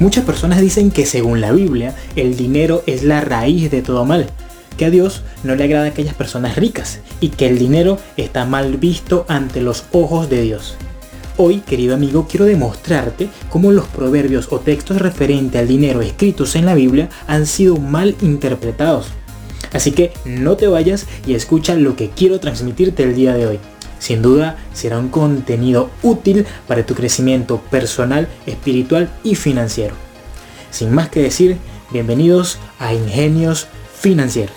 Muchas personas dicen que según la Biblia, el dinero es la raíz de todo mal, que a Dios no le agrada a aquellas personas ricas y que el dinero está mal visto ante los ojos de Dios. Hoy, querido amigo, quiero demostrarte cómo los proverbios o textos referentes al dinero escritos en la Biblia han sido mal interpretados. Así que no te vayas y escucha lo que quiero transmitirte el día de hoy. Sin duda será un contenido útil para tu crecimiento personal, espiritual y financiero. Sin más que decir, bienvenidos a Ingenios Financieros.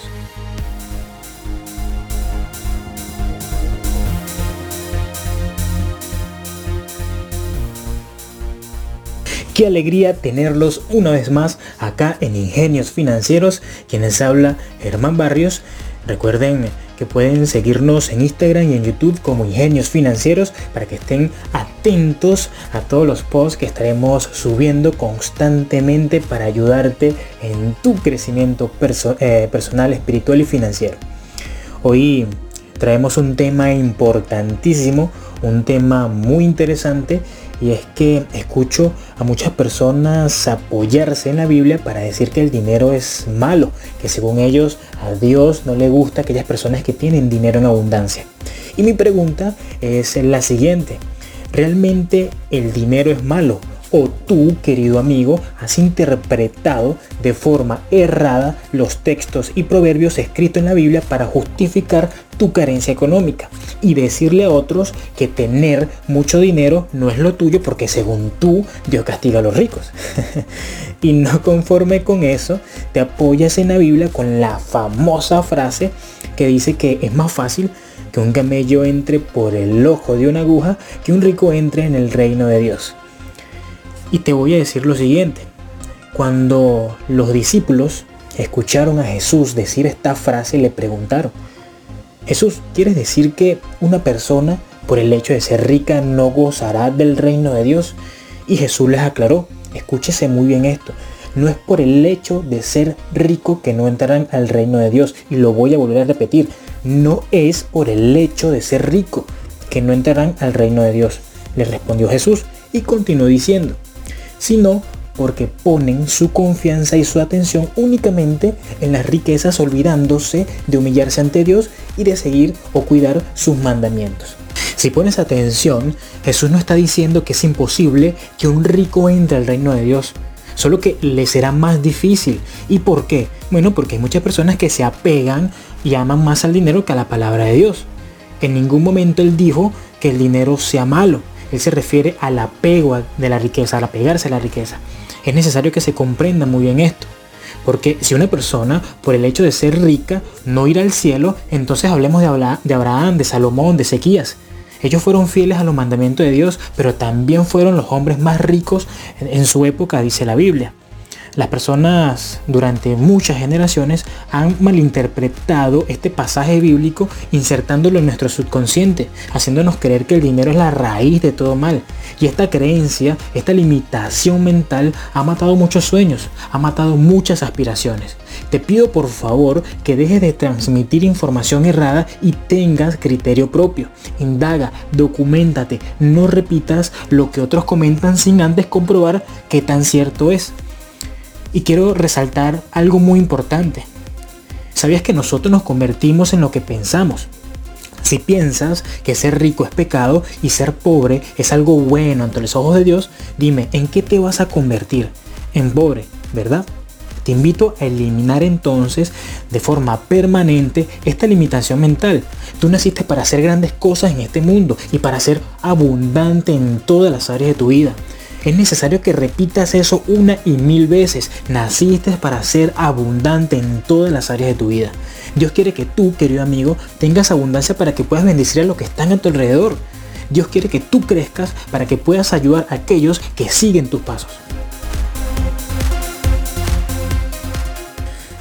Qué alegría tenerlos una vez más acá en Ingenios Financieros, quienes habla Germán Barrios. Recuerden que pueden seguirnos en Instagram y en YouTube como Ingenios Financieros para que estén atentos a todos los posts que estaremos subiendo constantemente para ayudarte en tu crecimiento eh, personal, espiritual y financiero. Hoy traemos un tema importantísimo, un tema muy interesante y es que escucho a muchas personas apoyarse en la Biblia para decir que el dinero es malo, que según ellos a Dios no le gusta aquellas personas que tienen dinero en abundancia. Y mi pregunta es la siguiente, ¿realmente el dinero es malo? O tú, querido amigo, has interpretado de forma errada los textos y proverbios escritos en la Biblia para justificar tu carencia económica y decirle a otros que tener mucho dinero no es lo tuyo porque según tú Dios castiga a los ricos. y no conforme con eso, te apoyas en la Biblia con la famosa frase que dice que es más fácil que un camello entre por el ojo de una aguja que un rico entre en el reino de Dios. Y te voy a decir lo siguiente. Cuando los discípulos escucharon a Jesús decir esta frase, le preguntaron, Jesús, ¿quieres decir que una persona por el hecho de ser rica no gozará del reino de Dios? Y Jesús les aclaró, escúchese muy bien esto, no es por el hecho de ser rico que no entrarán al reino de Dios. Y lo voy a volver a repetir, no es por el hecho de ser rico que no entrarán al reino de Dios. Le respondió Jesús y continuó diciendo, sino porque ponen su confianza y su atención únicamente en las riquezas olvidándose de humillarse ante Dios y de seguir o cuidar sus mandamientos. Si pones atención, Jesús no está diciendo que es imposible que un rico entre al reino de Dios, solo que le será más difícil. ¿Y por qué? Bueno, porque hay muchas personas que se apegan y aman más al dinero que a la palabra de Dios. En ningún momento él dijo que el dinero sea malo. Él se refiere al apego de la riqueza, al apegarse a la riqueza. Es necesario que se comprenda muy bien esto. Porque si una persona, por el hecho de ser rica, no irá al cielo, entonces hablemos de Abraham, de Salomón, de Ezequías. Ellos fueron fieles a los mandamientos de Dios, pero también fueron los hombres más ricos en su época, dice la Biblia. Las personas durante muchas generaciones han malinterpretado este pasaje bíblico insertándolo en nuestro subconsciente, haciéndonos creer que el dinero es la raíz de todo mal. Y esta creencia, esta limitación mental ha matado muchos sueños, ha matado muchas aspiraciones. Te pido por favor que dejes de transmitir información errada y tengas criterio propio. Indaga, documentate, no repitas lo que otros comentan sin antes comprobar qué tan cierto es. Y quiero resaltar algo muy importante. ¿Sabías que nosotros nos convertimos en lo que pensamos? Si piensas que ser rico es pecado y ser pobre es algo bueno ante los ojos de Dios, dime, ¿en qué te vas a convertir? En pobre, ¿verdad? Te invito a eliminar entonces de forma permanente esta limitación mental. Tú naciste para hacer grandes cosas en este mundo y para ser abundante en todas las áreas de tu vida. Es necesario que repitas eso una y mil veces. Naciste para ser abundante en todas las áreas de tu vida. Dios quiere que tú, querido amigo, tengas abundancia para que puedas bendecir a los que están a tu alrededor. Dios quiere que tú crezcas para que puedas ayudar a aquellos que siguen tus pasos.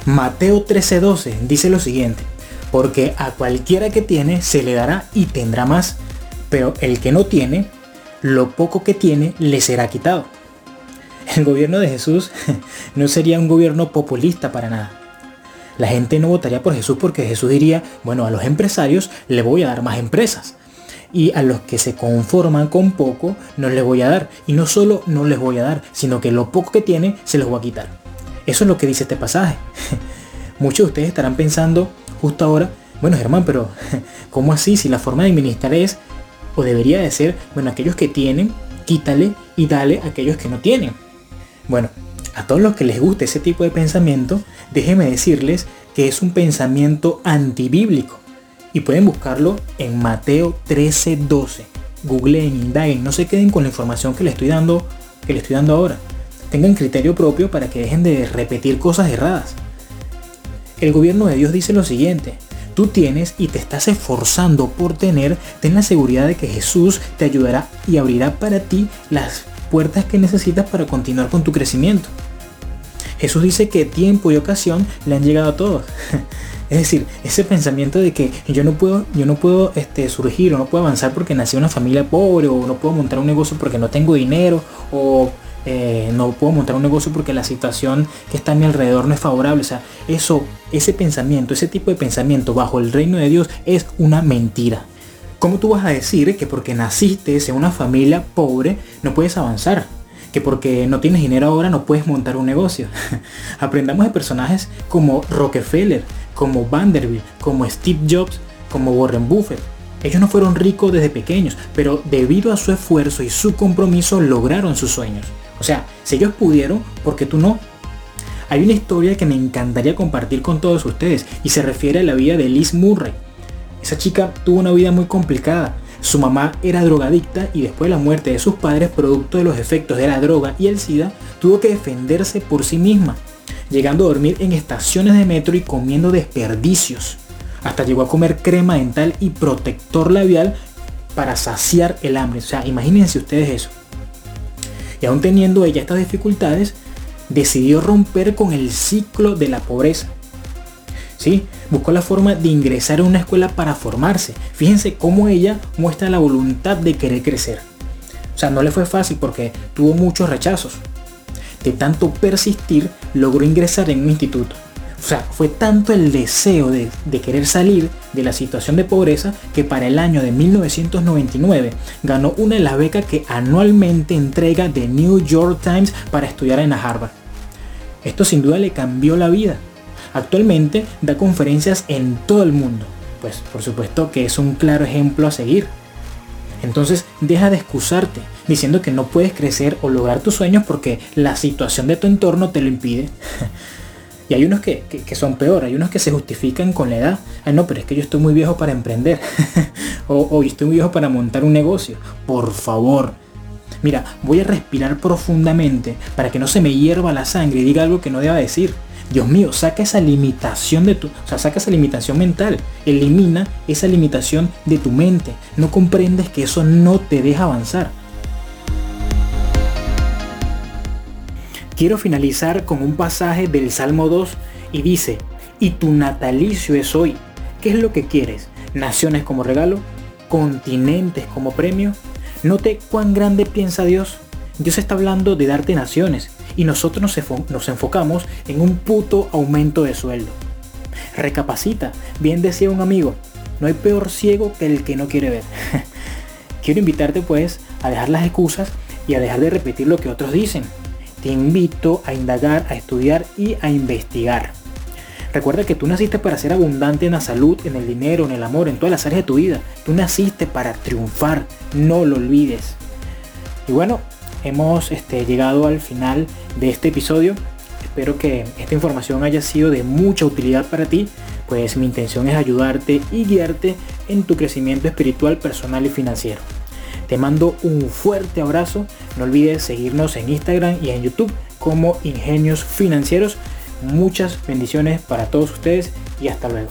Mateo 13:12 dice lo siguiente, porque a cualquiera que tiene se le dará y tendrá más, pero el que no tiene, lo poco que tiene le será quitado. El gobierno de Jesús no sería un gobierno populista para nada. La gente no votaría por Jesús porque Jesús diría, bueno, a los empresarios le voy a dar más empresas. Y a los que se conforman con poco, no les voy a dar. Y no solo no les voy a dar, sino que lo poco que tienen se les voy a quitar. Eso es lo que dice este pasaje. Muchos de ustedes estarán pensando justo ahora, bueno Germán, pero ¿cómo así? Si la forma de administrar es, o debería de ser, bueno, aquellos que tienen, quítale y dale a aquellos que no tienen. Bueno, a todos los que les guste ese tipo de pensamiento, déjenme decirles que es un pensamiento antibíblico. Y pueden buscarlo en Mateo 13:12. Googleen, indaguen, no se queden con la información que les estoy dando, que les estoy dando ahora. Tengan criterio propio para que dejen de repetir cosas erradas. El gobierno de Dios dice lo siguiente, tú tienes y te estás esforzando por tener, ten la seguridad de que Jesús te ayudará y abrirá para ti las puertas que necesitas para continuar con tu crecimiento. Jesús dice que tiempo y ocasión le han llegado a todos. Es decir, ese pensamiento de que yo no puedo, yo no puedo este, surgir o no puedo avanzar porque nací en una familia pobre o no puedo montar un negocio porque no tengo dinero o eh, no puedo montar un negocio porque la situación que está a mi alrededor no es favorable. O sea, eso, ese pensamiento, ese tipo de pensamiento bajo el reino de Dios es una mentira. ¿Cómo tú vas a decir que porque naciste en una familia pobre no puedes avanzar? Que porque no tienes dinero ahora no puedes montar un negocio. Aprendamos de personajes como Rockefeller, como Vanderbilt, como Steve Jobs, como Warren Buffett. Ellos no fueron ricos desde pequeños, pero debido a su esfuerzo y su compromiso lograron sus sueños. O sea, si ellos pudieron, ¿por qué tú no? Hay una historia que me encantaría compartir con todos ustedes y se refiere a la vida de Liz Murray. Esa chica tuvo una vida muy complicada. Su mamá era drogadicta y después de la muerte de sus padres, producto de los efectos de la droga y el SIDA, tuvo que defenderse por sí misma, llegando a dormir en estaciones de metro y comiendo desperdicios. Hasta llegó a comer crema dental y protector labial para saciar el hambre. O sea, imagínense ustedes eso. Y aún teniendo ella estas dificultades, decidió romper con el ciclo de la pobreza. ¿Sí? Buscó la forma de ingresar a una escuela para formarse. Fíjense cómo ella muestra la voluntad de querer crecer. O sea, no le fue fácil porque tuvo muchos rechazos. De tanto persistir, logró ingresar en un instituto. O sea, fue tanto el deseo de, querer salir de la situación de pobreza que para el año de 1999 ganó una de las becas que anualmente entrega The New York Times para estudiar en Harvard. Esto sin duda le cambió la vida. Actualmente da conferencias en todo el mundo. Pues por supuesto que es un claro ejemplo a seguir. Entonces deja de excusarte diciendo que no puedes crecer o lograr tus sueños porque la situación de tu entorno te lo impide. Y hay unos que, son peor, hay unos que se justifican con la edad. Ay, no, pero es que yo estoy muy viejo para emprender. o, o yo estoy muy viejo para montar un negocio. Por favor. Mira, voy a respirar profundamente para que no se me hierva la sangre y diga algo que no deba decir. Dios mío, saca esa limitación de tu, o sea, saca esa limitación mental, elimina esa limitación de tu mente. No comprendes que eso no te deja avanzar. Quiero finalizar con un pasaje del Salmo 2 y dice, y tu natalicio es hoy. ¿Qué es lo que quieres? ¿Naciones como regalo? ¿Continentes como premio? Note cuán grande piensa Dios. Dios está hablando de darte naciones y nosotros nos, enfocamos en un puto aumento de sueldo. Recapacita, bien decía un amigo, no hay peor ciego que el que no quiere ver. Quiero invitarte pues a dejar las excusas y a dejar de repetir lo que otros dicen te invito a indagar, a estudiar y a investigar. Recuerda que tú naciste para ser abundante en la salud, en el dinero, en el amor, en todas las áreas de tu vida. Tú naciste para triunfar, no lo olvides. Y bueno, hemos este, llegado al final de este episodio. Espero que esta información haya sido de mucha utilidad para ti, pues mi intención es ayudarte y guiarte en tu crecimiento espiritual, personal y financiero. Te mando un fuerte abrazo. No olvides seguirnos en Instagram y en YouTube como Ingenios Financieros. Muchas bendiciones para todos ustedes y hasta luego.